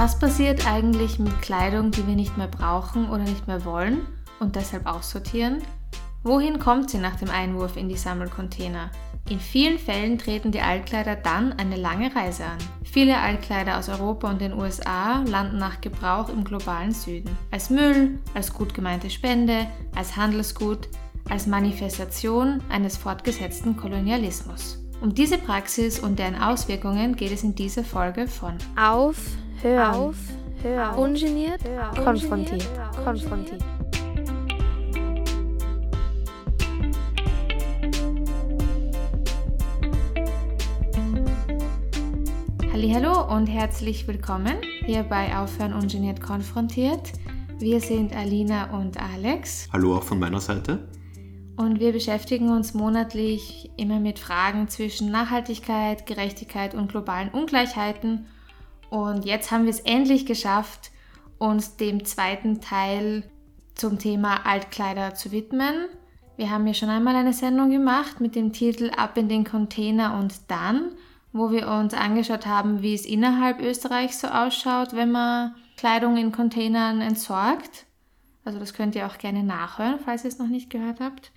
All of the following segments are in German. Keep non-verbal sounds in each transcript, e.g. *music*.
Was passiert eigentlich mit Kleidung, die wir nicht mehr brauchen oder nicht mehr wollen und deshalb aussortieren? Wohin kommt sie nach dem Einwurf in die Sammelcontainer? In vielen Fällen treten die Altkleider dann eine lange Reise an. Viele Altkleider aus Europa und den USA landen nach Gebrauch im globalen Süden. Als Müll, als gut gemeinte Spende, als Handelsgut, als Manifestation eines fortgesetzten Kolonialismus. Um diese Praxis und deren Auswirkungen geht es in dieser Folge von Auf Hör auf, hör auf. Ungeniert, hör auf. konfrontiert, konfrontiert. Hallo und herzlich willkommen hier bei Aufhören ungeniert konfrontiert. Wir sind Alina und Alex. Hallo auch von meiner Seite. Und wir beschäftigen uns monatlich immer mit Fragen zwischen Nachhaltigkeit, Gerechtigkeit und globalen Ungleichheiten und jetzt haben wir es endlich geschafft, uns dem zweiten Teil zum Thema Altkleider zu widmen. Wir haben ja schon einmal eine Sendung gemacht mit dem Titel Ab in den Container und dann, wo wir uns angeschaut haben, wie es innerhalb Österreichs so ausschaut, wenn man Kleidung in Containern entsorgt. Also das könnt ihr auch gerne nachhören, falls ihr es noch nicht gehört habt.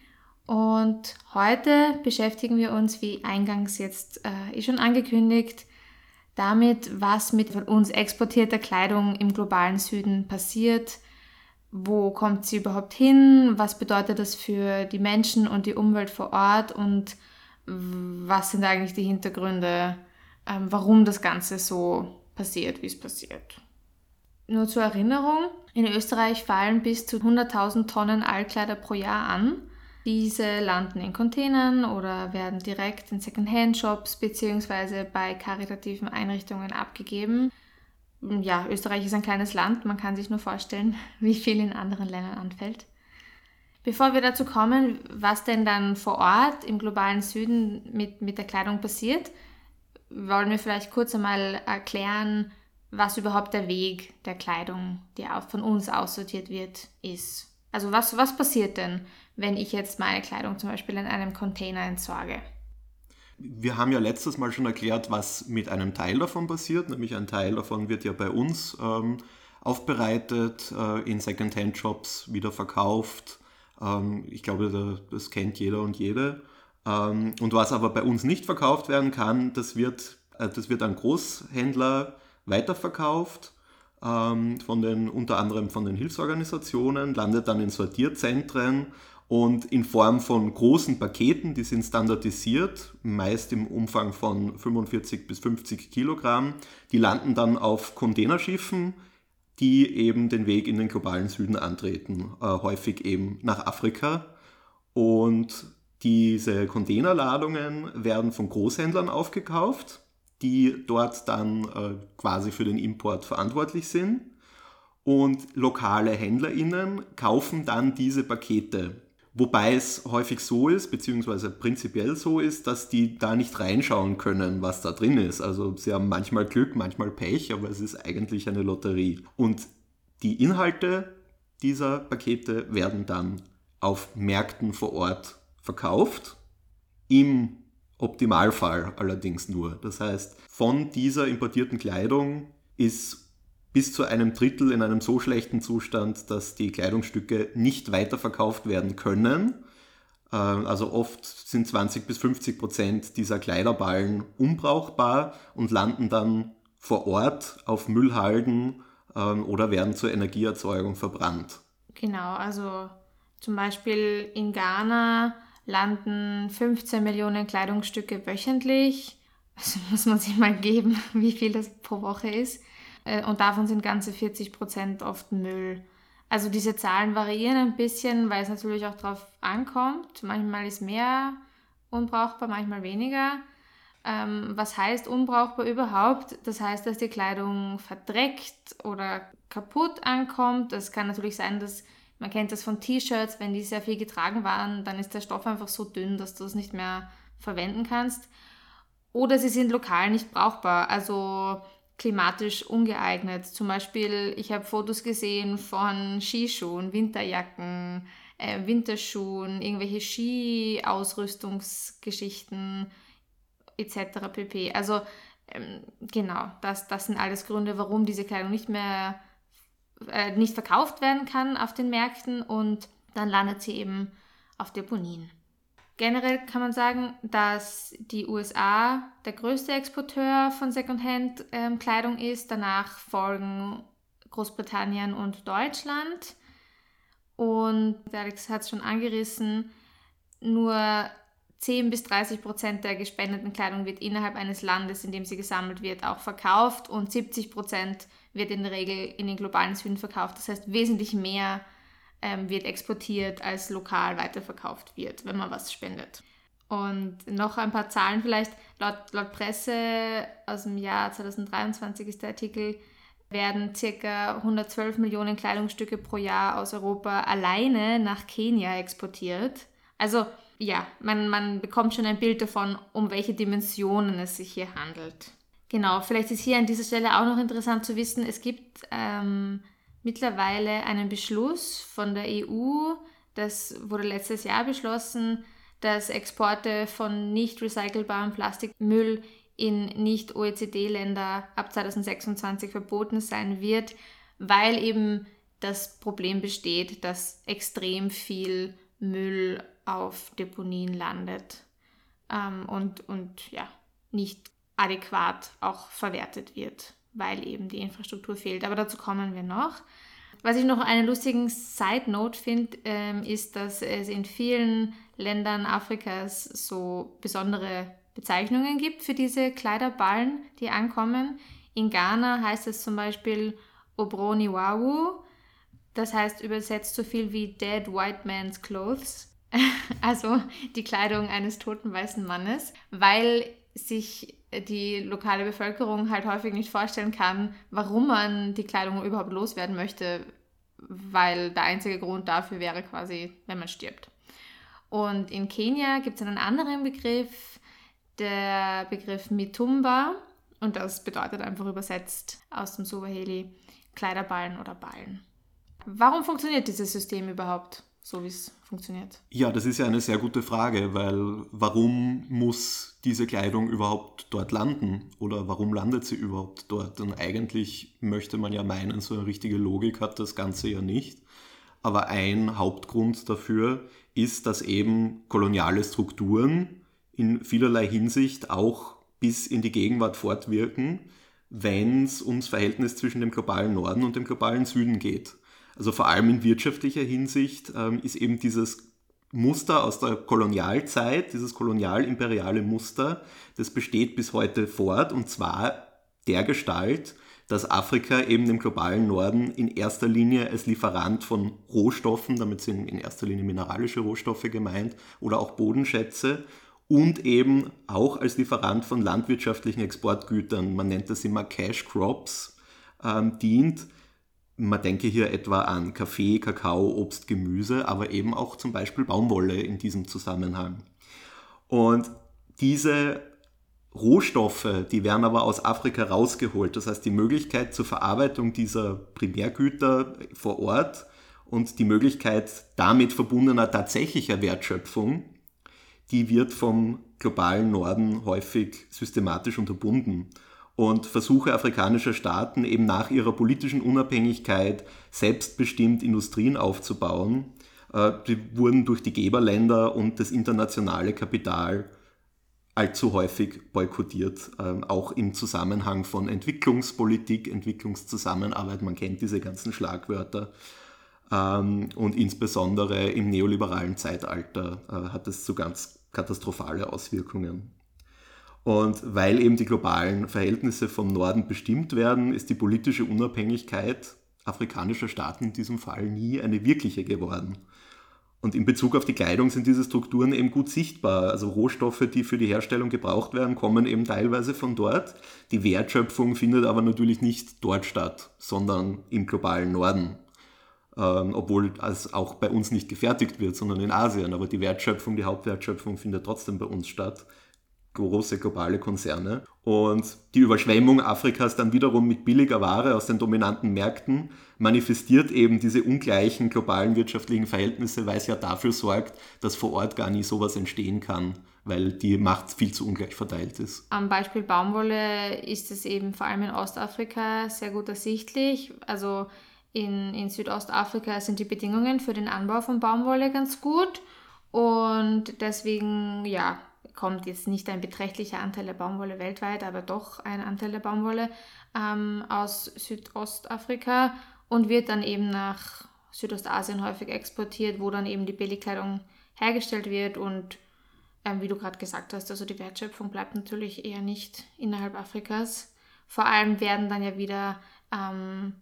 Und heute beschäftigen wir uns, wie eingangs jetzt äh, eh schon angekündigt, damit, was mit von uns exportierter Kleidung im globalen Süden passiert. Wo kommt sie überhaupt hin? Was bedeutet das für die Menschen und die Umwelt vor Ort? Und was sind eigentlich die Hintergründe, ähm, warum das Ganze so passiert, wie es passiert? Nur zur Erinnerung, in Österreich fallen bis zu 100.000 Tonnen Altkleider pro Jahr an. Diese landen in Containern oder werden direkt in Secondhand-Shops bzw. bei karitativen Einrichtungen abgegeben. Ja, Österreich ist ein kleines Land, man kann sich nur vorstellen, *laughs* wie viel in anderen Ländern anfällt. Bevor wir dazu kommen, was denn dann vor Ort im globalen Süden mit, mit der Kleidung passiert, wollen wir vielleicht kurz einmal erklären, was überhaupt der Weg der Kleidung, die von uns aussortiert wird, ist. Also was, was passiert denn, wenn ich jetzt meine Kleidung zum Beispiel in einem Container entsorge? Wir haben ja letztes Mal schon erklärt, was mit einem Teil davon passiert, nämlich ein Teil davon wird ja bei uns ähm, aufbereitet, äh, in Secondhand-Shops wieder verkauft. Ähm, ich glaube, das kennt jeder und jede. Ähm, und was aber bei uns nicht verkauft werden kann, das wird, äh, das wird an Großhändler weiterverkauft von den, unter anderem von den Hilfsorganisationen, landet dann in Sortierzentren und in Form von großen Paketen, die sind standardisiert, meist im Umfang von 45 bis 50 Kilogramm. Die landen dann auf Containerschiffen, die eben den Weg in den globalen Süden antreten, äh, häufig eben nach Afrika. Und diese Containerladungen werden von Großhändlern aufgekauft die dort dann äh, quasi für den Import verantwortlich sind. Und lokale HändlerInnen kaufen dann diese Pakete. Wobei es häufig so ist, beziehungsweise prinzipiell so ist, dass die da nicht reinschauen können, was da drin ist. Also sie haben manchmal Glück, manchmal Pech, aber es ist eigentlich eine Lotterie. Und die Inhalte dieser Pakete werden dann auf Märkten vor Ort verkauft. Im Optimalfall allerdings nur. Das heißt, von dieser importierten Kleidung ist bis zu einem Drittel in einem so schlechten Zustand, dass die Kleidungsstücke nicht weiterverkauft werden können. Äh, also oft sind 20 bis 50 Prozent dieser Kleiderballen unbrauchbar und landen dann vor Ort auf Müllhalden ähm, oder werden zur Energieerzeugung verbrannt. Genau, also zum Beispiel in Ghana landen 15 Millionen Kleidungsstücke wöchentlich. Also *laughs* muss man sich mal geben, *laughs* wie viel das pro Woche ist. Äh, und davon sind ganze 40 Prozent oft Müll. Also diese Zahlen variieren ein bisschen, weil es natürlich auch darauf ankommt. Manchmal ist mehr unbrauchbar, manchmal weniger. Ähm, was heißt unbrauchbar überhaupt? Das heißt, dass die Kleidung verdreckt oder kaputt ankommt. Es kann natürlich sein, dass man kennt das von T-Shirts, wenn die sehr viel getragen waren, dann ist der Stoff einfach so dünn, dass du es nicht mehr verwenden kannst. Oder sie sind lokal nicht brauchbar, also klimatisch ungeeignet. Zum Beispiel, ich habe Fotos gesehen von Skischuhen, Winterjacken, äh, Winterschuhen, irgendwelche Skiausrüstungsgeschichten etc. pp. Also ähm, genau, das, das sind alles Gründe, warum diese Kleidung nicht mehr äh, nicht verkauft werden kann auf den Märkten und dann landet sie eben auf Deponien. Generell kann man sagen, dass die USA der größte Exporteur von Secondhand-Kleidung ähm, ist. Danach folgen Großbritannien und Deutschland. Und Alex hat es schon angerissen, nur 10 bis 30 Prozent der gespendeten Kleidung wird innerhalb eines Landes, in dem sie gesammelt wird, auch verkauft und 70 Prozent wird in der Regel in den globalen Süden verkauft. Das heißt, wesentlich mehr ähm, wird exportiert, als lokal weiterverkauft wird, wenn man was spendet. Und noch ein paar Zahlen vielleicht. Laut, laut Presse aus dem Jahr 2023 ist der Artikel, werden ca. 112 Millionen Kleidungsstücke pro Jahr aus Europa alleine nach Kenia exportiert. Also ja, man, man bekommt schon ein Bild davon, um welche Dimensionen es sich hier handelt. Genau, vielleicht ist hier an dieser Stelle auch noch interessant zu wissen, es gibt ähm, mittlerweile einen Beschluss von der EU, das wurde letztes Jahr beschlossen, dass Exporte von nicht recycelbarem Plastikmüll in Nicht-OECD-Länder ab 2026 verboten sein wird, weil eben das Problem besteht, dass extrem viel Müll auf Deponien landet. Ähm, und, und ja, nicht adäquat auch verwertet wird weil eben die Infrastruktur fehlt. Aber dazu kommen wir noch. Was ich noch einen lustigen Side Note finde, ähm, ist, dass es in vielen Ländern Afrikas so besondere Bezeichnungen gibt für diese Kleiderballen, die ankommen. In Ghana heißt es zum Beispiel Obroniwawu. Das heißt übersetzt so viel wie Dead White Man's Clothes. *laughs* also die Kleidung eines toten weißen Mannes, weil sich die lokale Bevölkerung halt häufig nicht vorstellen kann, warum man die Kleidung überhaupt loswerden möchte, weil der einzige Grund dafür wäre quasi, wenn man stirbt. Und in Kenia gibt es einen anderen Begriff, der Begriff Mitumba, und das bedeutet einfach übersetzt aus dem Swahili Kleiderballen oder Ballen. Warum funktioniert dieses System überhaupt? So wie es funktioniert? Ja, das ist ja eine sehr gute Frage, weil warum muss diese Kleidung überhaupt dort landen oder warum landet sie überhaupt dort? Und eigentlich möchte man ja meinen, so eine richtige Logik hat das Ganze ja nicht. Aber ein Hauptgrund dafür ist, dass eben koloniale Strukturen in vielerlei Hinsicht auch bis in die Gegenwart fortwirken, wenn es ums Verhältnis zwischen dem globalen Norden und dem globalen Süden geht. Also vor allem in wirtschaftlicher Hinsicht ähm, ist eben dieses Muster aus der Kolonialzeit, dieses kolonial-imperiale Muster, das besteht bis heute fort und zwar der Gestalt, dass Afrika eben dem globalen Norden in erster Linie als Lieferant von Rohstoffen, damit sind in erster Linie mineralische Rohstoffe gemeint, oder auch Bodenschätze und eben auch als Lieferant von landwirtschaftlichen Exportgütern, man nennt das immer Cash Crops, ähm, dient man denke hier etwa an Kaffee, Kakao, Obst, Gemüse, aber eben auch zum Beispiel Baumwolle in diesem Zusammenhang. Und diese Rohstoffe, die werden aber aus Afrika rausgeholt. Das heißt, die Möglichkeit zur Verarbeitung dieser Primärgüter vor Ort und die Möglichkeit damit verbundener tatsächlicher Wertschöpfung, die wird vom globalen Norden häufig systematisch unterbunden und Versuche afrikanischer Staaten eben nach ihrer politischen Unabhängigkeit selbstbestimmt Industrien aufzubauen, äh, die wurden durch die Geberländer und das internationale Kapital allzu häufig boykottiert, ähm, auch im Zusammenhang von Entwicklungspolitik, Entwicklungszusammenarbeit, man kennt diese ganzen Schlagwörter. Ähm, und insbesondere im neoliberalen Zeitalter äh, hat es zu ganz katastrophale Auswirkungen. Und weil eben die globalen Verhältnisse vom Norden bestimmt werden, ist die politische Unabhängigkeit afrikanischer Staaten in diesem Fall nie eine wirkliche geworden. Und in Bezug auf die Kleidung sind diese Strukturen eben gut sichtbar. Also Rohstoffe, die für die Herstellung gebraucht werden, kommen eben teilweise von dort. Die Wertschöpfung findet aber natürlich nicht dort statt, sondern im globalen Norden. Ähm, obwohl es auch bei uns nicht gefertigt wird, sondern in Asien. Aber die Wertschöpfung, die Hauptwertschöpfung findet trotzdem bei uns statt große globale Konzerne. Und die Überschwemmung Afrikas dann wiederum mit billiger Ware aus den dominanten Märkten manifestiert eben diese ungleichen globalen wirtschaftlichen Verhältnisse, weil es ja dafür sorgt, dass vor Ort gar nie sowas entstehen kann, weil die Macht viel zu ungleich verteilt ist. Am Beispiel Baumwolle ist es eben vor allem in Ostafrika sehr gut ersichtlich. Also in, in Südostafrika sind die Bedingungen für den Anbau von Baumwolle ganz gut und deswegen, ja, kommt jetzt nicht ein beträchtlicher Anteil der Baumwolle weltweit, aber doch ein Anteil der Baumwolle ähm, aus Südostafrika und wird dann eben nach Südostasien häufig exportiert, wo dann eben die Billigkleidung hergestellt wird und ähm, wie du gerade gesagt hast, also die Wertschöpfung bleibt natürlich eher nicht innerhalb Afrikas. Vor allem werden dann ja wieder ähm,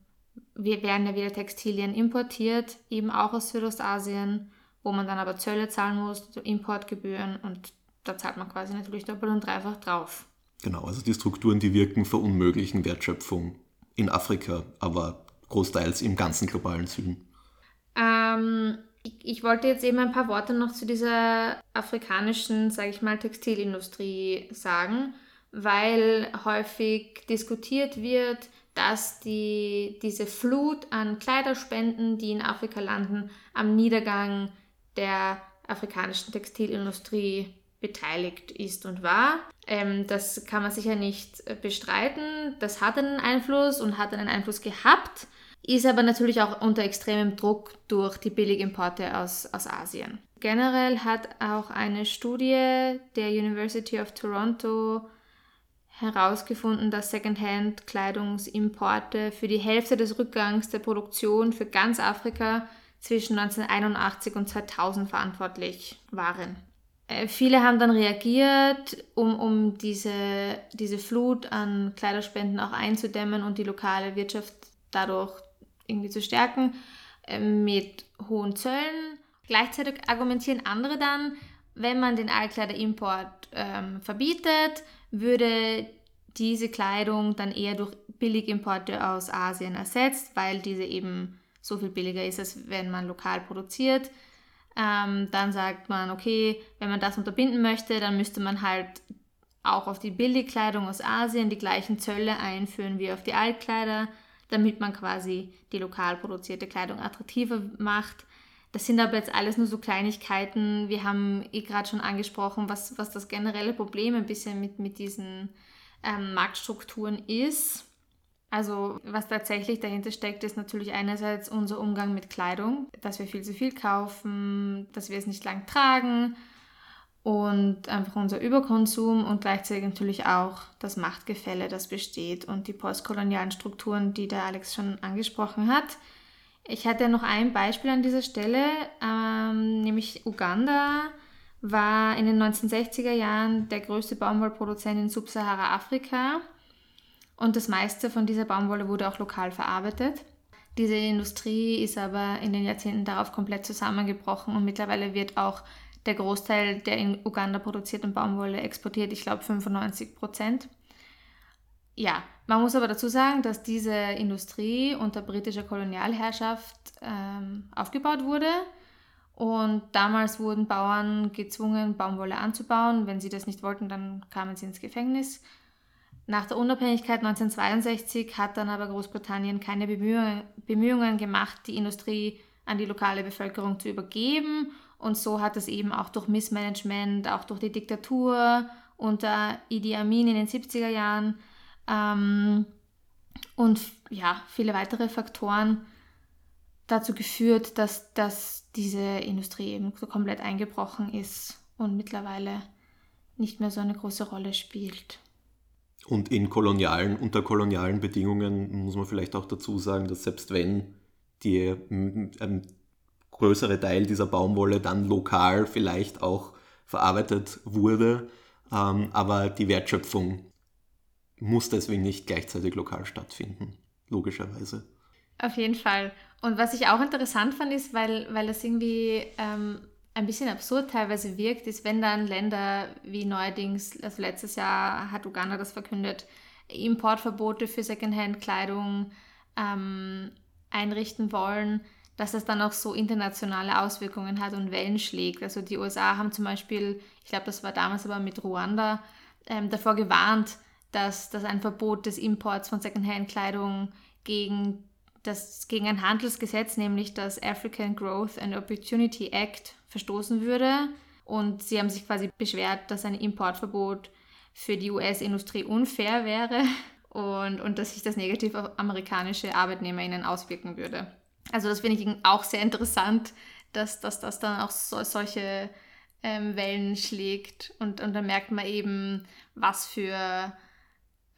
wir werden ja wieder Textilien importiert, eben auch aus Südostasien, wo man dann aber Zölle zahlen muss, Importgebühren und da zahlt man quasi natürlich doppelt und dreifach drauf. Genau, also die Strukturen, die wirken, verunmöglichen Wertschöpfung in Afrika, aber großteils im ganzen globalen Süden. Ähm, ich, ich, wollte jetzt eben ein paar Worte noch zu dieser afrikanischen, sage ich mal, Textilindustrie sagen, weil häufig diskutiert wird, dass die, diese Flut an Kleiderspenden, die in Afrika landen, am Niedergang der afrikanischen Textilindustrie beteiligt ist und war. Ähm, das kann man sicher nicht äh, bestreiten. Das hat einen Einfluss und hat einen Einfluss gehabt, ist aber natürlich auch unter extremem Druck durch die Billigimporte aus, aus Asien. Generell hat auch eine Studie der University of Toronto herausgefunden, dass Secondhand-Kleidungsimporte für die Hälfte des Rückgangs der Produktion für ganz Afrika zwischen 1981 und 2000 verantwortlich waren. Äh, viele haben dann reagiert, um, um diese, diese Flut an Kleiderspenden auch einzudämmen und die lokale Wirtschaft dadurch irgendwie zu stärken äh, mit hohen Zöllen. Gleichzeitig argumentieren andere dann, wenn man den Altkleiderimport ähm, verbietet, würde diese Kleidung dann eher durch Billigimporte aus Asien ersetzt, weil diese eben so viel billiger ist, als wenn man lokal produziert. Ähm, dann sagt man, okay, wenn man das unterbinden möchte, dann müsste man halt auch auf die Billigkleidung aus Asien die gleichen Zölle einführen wie auf die Altkleider, damit man quasi die lokal produzierte Kleidung attraktiver macht. Das sind aber jetzt alles nur so Kleinigkeiten. Wir haben eh gerade schon angesprochen, was, was das generelle Problem ein bisschen mit, mit diesen ähm, Marktstrukturen ist. Also was tatsächlich dahinter steckt, ist natürlich einerseits unser Umgang mit Kleidung, dass wir viel zu viel kaufen, dass wir es nicht lang tragen und einfach unser Überkonsum und gleichzeitig natürlich auch das Machtgefälle, das besteht und die postkolonialen Strukturen, die der Alex schon angesprochen hat. Ich hatte noch ein Beispiel an dieser Stelle, ähm, nämlich Uganda war in den 1960er Jahren der größte Baumwollproduzent in Subsahara-Afrika und das meiste von dieser Baumwolle wurde auch lokal verarbeitet. Diese Industrie ist aber in den Jahrzehnten darauf komplett zusammengebrochen und mittlerweile wird auch der Großteil der in Uganda produzierten Baumwolle exportiert, ich glaube 95 Prozent. Ja, man muss aber dazu sagen, dass diese Industrie unter britischer Kolonialherrschaft ähm, aufgebaut wurde und damals wurden Bauern gezwungen, Baumwolle anzubauen. Wenn sie das nicht wollten, dann kamen sie ins Gefängnis. Nach der Unabhängigkeit 1962 hat dann aber Großbritannien keine Bemühungen, Bemühungen gemacht, die Industrie an die lokale Bevölkerung zu übergeben. Und so hat es eben auch durch Missmanagement, auch durch die Diktatur unter Idi Amin in den 70er Jahren ähm, und ja, viele weitere Faktoren dazu geführt, dass, dass diese Industrie eben so komplett eingebrochen ist und mittlerweile nicht mehr so eine große Rolle spielt. Und in kolonialen, unter kolonialen Bedingungen muss man vielleicht auch dazu sagen, dass selbst wenn die, ein größere Teil dieser Baumwolle dann lokal vielleicht auch verarbeitet wurde, ähm, aber die Wertschöpfung muss deswegen nicht gleichzeitig lokal stattfinden, logischerweise. Auf jeden Fall. Und was ich auch interessant fand, ist, weil, weil das irgendwie ähm, ein bisschen absurd teilweise wirkt, ist, wenn dann Länder wie neuerdings, also letztes Jahr hat Uganda das verkündet, Importverbote für Secondhand-Kleidung ähm, einrichten wollen, dass das dann auch so internationale Auswirkungen hat und Wellen schlägt. Also die USA haben zum Beispiel, ich glaube, das war damals aber mit Ruanda, ähm, davor gewarnt, dass, dass ein Verbot des Imports von Secondhand-Kleidung gegen, das, gegen ein Handelsgesetz, nämlich das African Growth and Opportunity Act, verstoßen würde. Und sie haben sich quasi beschwert, dass ein Importverbot für die US-Industrie unfair wäre *laughs* und, und dass sich das negativ auf amerikanische ArbeitnehmerInnen auswirken würde. Also das finde ich auch sehr interessant, dass, dass das dann auch so, solche ähm, Wellen schlägt und, und dann merkt man eben, was für,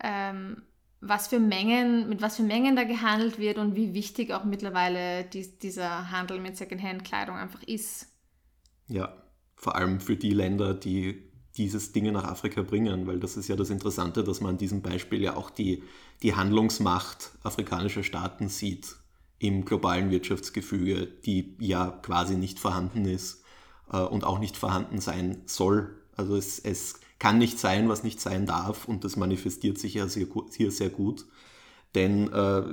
ähm, was für Mengen, mit was für Mengen da gehandelt wird und wie wichtig auch mittlerweile dies, dieser Handel mit Secondhand-Kleidung einfach ist. Ja, vor allem für die Länder, die dieses Dinge nach Afrika bringen, weil das ist ja das Interessante, dass man an diesem Beispiel ja auch die, die Handlungsmacht afrikanischer Staaten sieht im globalen Wirtschaftsgefüge, die ja quasi nicht vorhanden ist äh, und auch nicht vorhanden sein soll. Also es, es kann nicht sein, was nicht sein darf und das manifestiert sich ja sehr, hier sehr gut. Denn äh,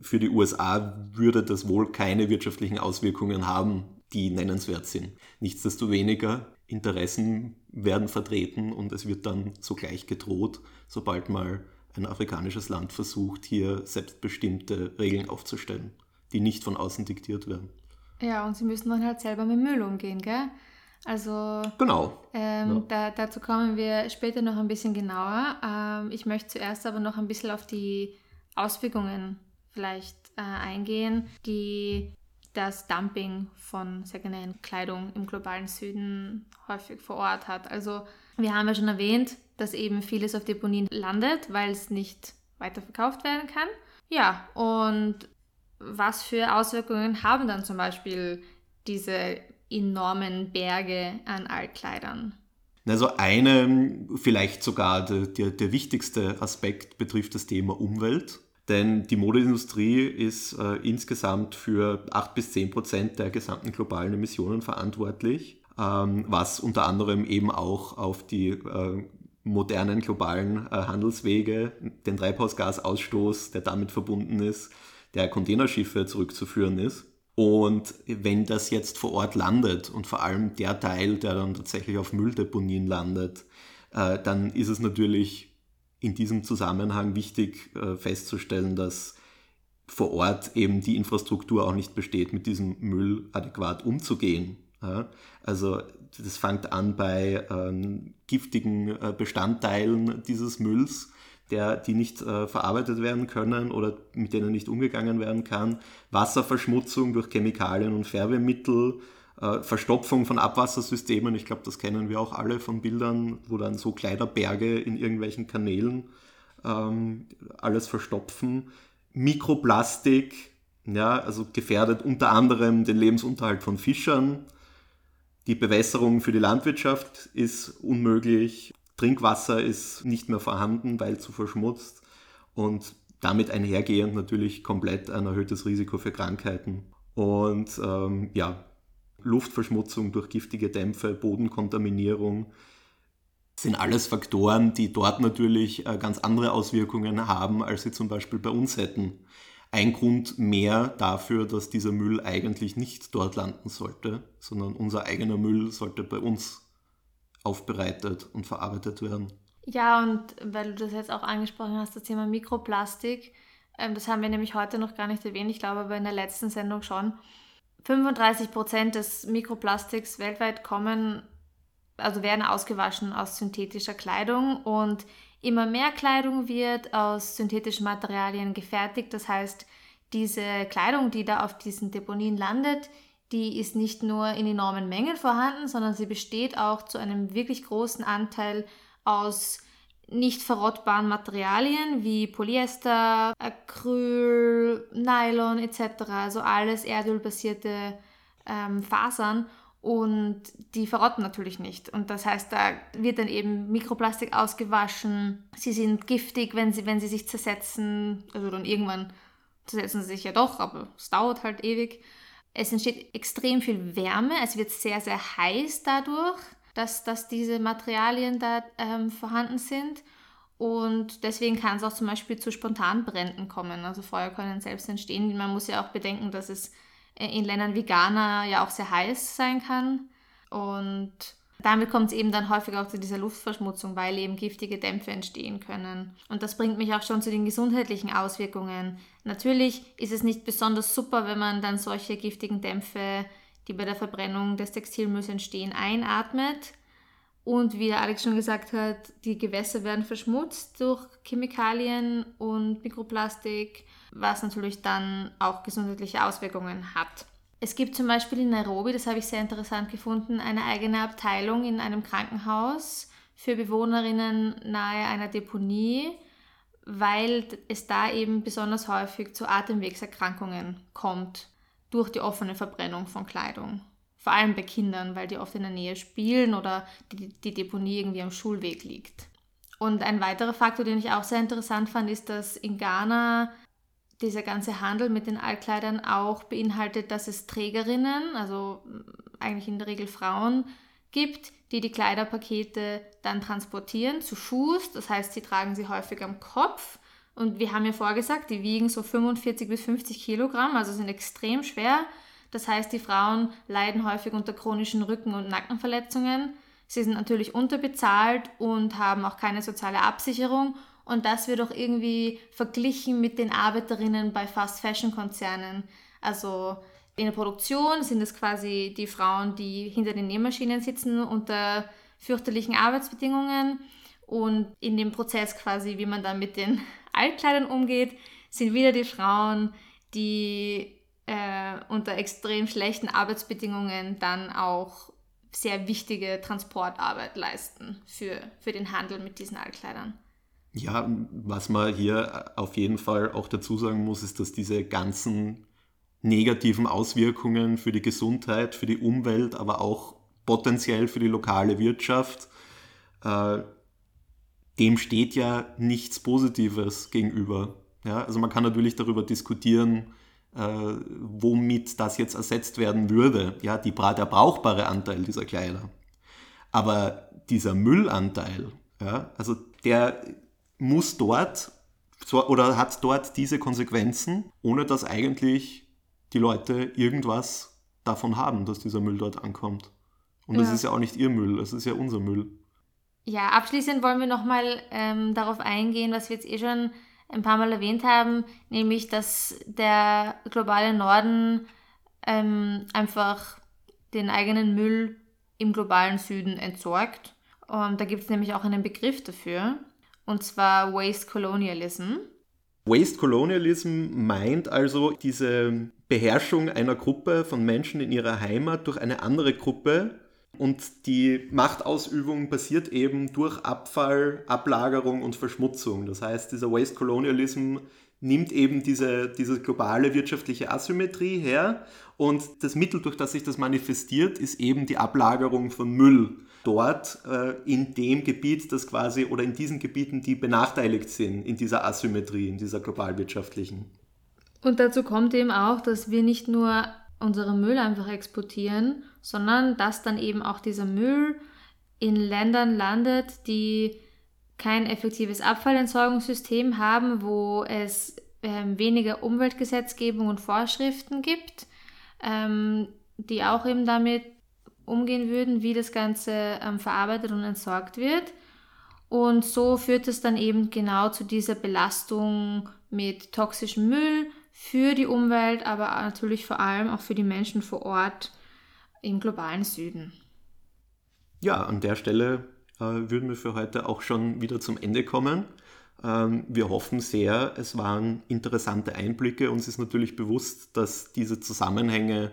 für die USA würde das wohl keine wirtschaftlichen Auswirkungen haben, die nennenswert sind. Nichtsdestoweniger, Interessen werden vertreten und es wird dann sogleich gedroht, sobald mal ein afrikanisches Land versucht, hier selbstbestimmte Regeln aufzustellen, die nicht von außen diktiert werden. Ja, und sie müssen dann halt selber mit Müll umgehen, gell? Also genau. Ähm, ja. da, dazu kommen wir später noch ein bisschen genauer. Ähm, ich möchte zuerst aber noch ein bisschen auf die Auswirkungen vielleicht äh, eingehen, die das Dumping von Secondhand-Kleidung im globalen Süden häufig vor Ort hat. Also wir haben ja schon erwähnt, dass eben vieles auf Deponien landet, weil es nicht weiterverkauft werden kann. Ja, und was für Auswirkungen haben dann zum Beispiel diese enormen Berge an Altkleidern? Also eine, vielleicht sogar der, der, der wichtigste Aspekt betrifft das Thema Umwelt. Denn die Modeindustrie ist äh, insgesamt für 8 bis 10 Prozent der gesamten globalen Emissionen verantwortlich, ähm, was unter anderem eben auch auf die äh, modernen globalen äh, Handelswege, den Treibhausgasausstoß, der damit verbunden ist, der Containerschiffe zurückzuführen ist. Und wenn das jetzt vor Ort landet und vor allem der Teil, der dann tatsächlich auf Mülldeponien landet, äh, dann ist es natürlich in diesem Zusammenhang wichtig äh, festzustellen, dass vor Ort eben die Infrastruktur auch nicht besteht, mit diesem Müll adäquat umzugehen. Also das fängt an bei ähm, giftigen äh, Bestandteilen dieses Mülls, der, die nicht äh, verarbeitet werden können oder mit denen nicht umgegangen werden kann. Wasserverschmutzung durch Chemikalien und Färbemittel, äh, Verstopfung von Abwassersystemen. Ich glaube, das kennen wir auch alle von Bildern, wo dann so Kleiderberge in irgendwelchen Kanälen ähm, alles verstopfen. Mikroplastik, ja, also gefährdet unter anderem den Lebensunterhalt von Fischern. Die Bewässerung für die Landwirtschaft ist unmöglich. Trinkwasser ist nicht mehr vorhanden, weil zu verschmutzt. Und damit einhergehend natürlich komplett ein erhöhtes Risiko für Krankheiten. Und ähm, ja, Luftverschmutzung durch giftige Dämpfe, Bodenkontaminierung, sind alles Faktoren, die dort natürlich äh, ganz andere Auswirkungen haben, als sie zum Beispiel bei uns hätten. Ein Grund mehr dafür, dass dieser Müll eigentlich nicht dort landen sollte, sondern unser eigener Müll sollte bei uns aufbereitet und verarbeitet werden. Ja, und weil du das jetzt auch angesprochen hast, das Thema Mikroplastik, ähm, das haben wir nämlich heute noch gar nicht erwähnt, ich glaube aber in der letzten Sendung schon. 35 Prozent des Mikroplastiks weltweit kommen, also werden ausgewaschen aus synthetischer Kleidung und immer mehr Kleidung wird aus synthetischen Materialien gefertigt. Das heißt, diese Kleidung, die da auf diesen Deponien landet, die ist nicht nur in enormen Mengen vorhanden, sondern sie besteht auch zu einem wirklich großen Anteil aus nicht verrottbaren Materialien wie Polyester, Acryl, Nylon etc. Also alles erdölbasierte ähm, Fasern und die verrotten natürlich nicht. Und das heißt, da wird dann eben Mikroplastik ausgewaschen. Sie sind giftig, wenn sie, wenn sie sich zersetzen. Also dann irgendwann zersetzen sie sich ja doch, aber es dauert halt ewig. Es entsteht extrem viel Wärme, es wird sehr, sehr heiß dadurch dass, dass diese Materialien da ähm, vorhanden sind. Und deswegen kann es auch zum Beispiel zu Spontanbränden kommen. Also Feuer können selbst entstehen. Man muss ja auch bedenken, dass es in Ländern wie Ghana ja auch sehr heiß sein kann. Und damit kommt es eben dann häufig auch zu dieser Luftverschmutzung, weil eben giftige Dämpfe entstehen können. Und das bringt mich auch schon zu den gesundheitlichen Auswirkungen. Natürlich ist es nicht besonders super, wenn man dann solche giftigen Dämpfe, die bei der Verbrennung des Textilmülls entstehen, einatmet. Und wie der Alex schon gesagt hat, die Gewässer werden verschmutzt durch Chemikalien und Mikroplastik, was natürlich dann auch gesundheitliche Auswirkungen hat. Es gibt zum Beispiel in Nairobi, das habe ich sehr interessant gefunden, eine eigene Abteilung in einem Krankenhaus für Bewohnerinnen nahe einer Deponie, weil es da eben besonders häufig zu Atemwegserkrankungen kommt durch die offene Verbrennung von Kleidung. Vor allem bei Kindern, weil die oft in der Nähe spielen oder die, die Deponie irgendwie am Schulweg liegt. Und ein weiterer Faktor, den ich auch sehr interessant fand, ist, dass in Ghana dieser ganze Handel mit den Altkleidern auch beinhaltet, dass es Trägerinnen, also eigentlich in der Regel Frauen, gibt, die die Kleiderpakete dann transportieren zu Fuß. Das heißt, sie tragen sie häufig am Kopf. Und wir haben ja vorgesagt, die wiegen so 45 bis 50 Kilogramm, also sind extrem schwer. Das heißt, die Frauen leiden häufig unter chronischen Rücken- und Nackenverletzungen. Sie sind natürlich unterbezahlt und haben auch keine soziale Absicherung. Und das wird auch irgendwie verglichen mit den Arbeiterinnen bei Fast-Fashion-Konzernen. Also in der Produktion sind es quasi die Frauen, die hinter den Nähmaschinen sitzen unter fürchterlichen Arbeitsbedingungen. Und in dem Prozess quasi, wie man dann mit den *laughs* Altkleidern umgeht, sind wieder die Frauen, die äh, unter extrem schlechten Arbeitsbedingungen dann auch sehr wichtige Transportarbeit leisten für, für den Handel mit diesen Altkleidern. Ja, was man hier auf jeden Fall auch dazu sagen muss, ist, dass diese ganzen negativen Auswirkungen für die Gesundheit, für die Umwelt, aber auch potenziell für die lokale Wirtschaft, äh, dem steht ja nichts Positives gegenüber. Ja, also man kann natürlich darüber diskutieren, äh, womit das jetzt ersetzt werden würde. Ja, die, der brauchbare Anteil dieser Kleider. Aber dieser Müllanteil, ja, also der muss dort oder hat dort diese Konsequenzen, ohne dass eigentlich die Leute irgendwas davon haben, dass dieser Müll dort ankommt. Und ja. das ist ja auch nicht ihr Müll, das ist ja unser Müll. Ja, abschließend wollen wir nochmal ähm, darauf eingehen, was wir jetzt eh schon ein paar Mal erwähnt haben, nämlich dass der globale Norden ähm, einfach den eigenen Müll im globalen Süden entsorgt. Und da gibt es nämlich auch einen Begriff dafür, und zwar Waste Colonialism. Waste Colonialism meint also diese Beherrschung einer Gruppe von Menschen in ihrer Heimat durch eine andere Gruppe und die Machtausübung passiert eben durch Abfall, Ablagerung und Verschmutzung. Das heißt, dieser Waste Colonialism nimmt eben diese, diese globale wirtschaftliche Asymmetrie her und das Mittel, durch das sich das manifestiert, ist eben die Ablagerung von Müll. Dort äh, in dem Gebiet, das quasi oder in diesen Gebieten, die benachteiligt sind in dieser Asymmetrie, in dieser globalwirtschaftlichen. Und dazu kommt eben auch, dass wir nicht nur unseren Müll einfach exportieren, sondern dass dann eben auch dieser Müll in Ländern landet, die kein effektives Abfallentsorgungssystem haben, wo es ähm, weniger Umweltgesetzgebung und Vorschriften gibt, ähm, die auch eben damit umgehen würden, wie das Ganze ähm, verarbeitet und entsorgt wird. Und so führt es dann eben genau zu dieser Belastung mit toxischem Müll für die Umwelt, aber natürlich vor allem auch für die Menschen vor Ort im globalen Süden. Ja, an der Stelle äh, würden wir für heute auch schon wieder zum Ende kommen. Ähm, wir hoffen sehr, es waren interessante Einblicke. Uns ist natürlich bewusst, dass diese Zusammenhänge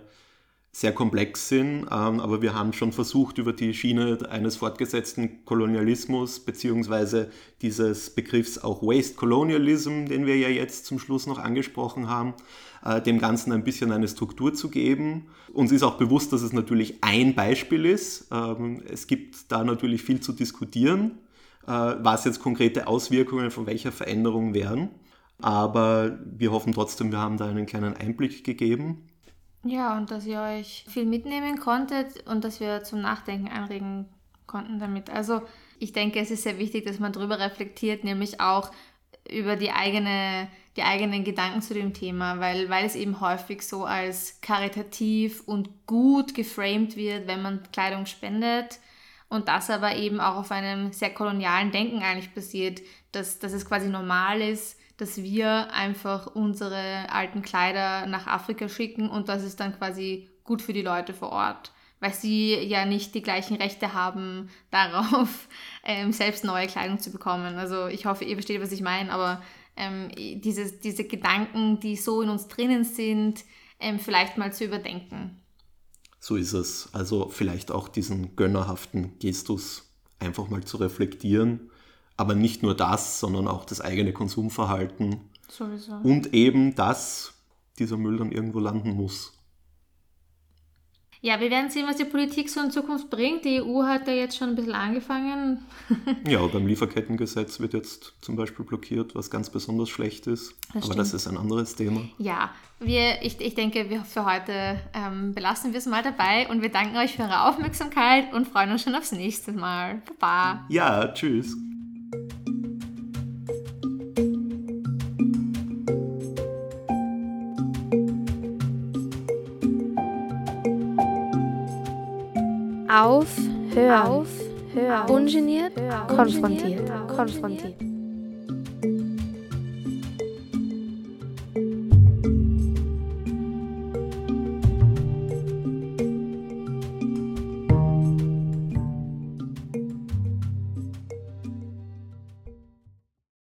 sehr komplex sind, ähm, aber wir haben schon versucht, über die Schiene eines fortgesetzten Kolonialismus beziehungsweise dieses Begriffs auch Waste Colonialism, den wir ja jetzt zum Schluss noch angesprochen haben, äh, dem Ganzen ein bisschen eine Struktur zu geben. Uns ist auch bewusst, dass es natürlich ein Beispiel ist. Ähm, es gibt da natürlich viel zu diskutieren, was jetzt konkrete Auswirkungen von welcher Veränderung wären. Aber wir hoffen trotzdem, wir haben da einen kleinen Einblick gegeben. Ja, und dass ihr euch viel mitnehmen konntet und dass wir zum Nachdenken anregen konnten damit. Also ich denke, es ist sehr wichtig, dass man darüber reflektiert, nämlich auch über die eigene die eigenen Gedanken zu dem Thema, weil, weil es eben häufig so als karitativ und gut geframed wird, wenn man Kleidung spendet. Und das aber eben auch auf einem sehr kolonialen Denken eigentlich basiert, dass, dass es quasi normal ist, dass wir einfach unsere alten Kleider nach Afrika schicken und das ist dann quasi gut für die Leute vor Ort, weil sie ja nicht die gleichen Rechte haben *laughs* darauf, ähm, selbst neue Kleidung zu bekommen. Also ich hoffe, ihr versteht, was ich meine, aber ähm, diese, diese Gedanken, die so in uns drinnen sind, ähm, vielleicht mal zu überdenken. So ist es. Also vielleicht auch diesen gönnerhaften Gestus einfach mal zu reflektieren. Aber nicht nur das, sondern auch das eigene Konsumverhalten. Sowieso. Und eben, dass dieser Müll dann irgendwo landen muss. Ja, wir werden sehen, was die Politik so in Zukunft bringt. Die EU hat ja jetzt schon ein bisschen angefangen. *laughs* ja, beim Lieferkettengesetz wird jetzt zum Beispiel blockiert, was ganz besonders schlecht ist. Das Aber stimmt. das ist ein anderes Thema. Ja, wir, ich, ich denke, wir für heute ähm, belassen wir es mal dabei und wir danken euch für eure Aufmerksamkeit und freuen uns schon aufs nächste Mal. Baba. Ja, tschüss. Auf, hör auf, hör, ungeniert, konfrontiert, konfrontiert.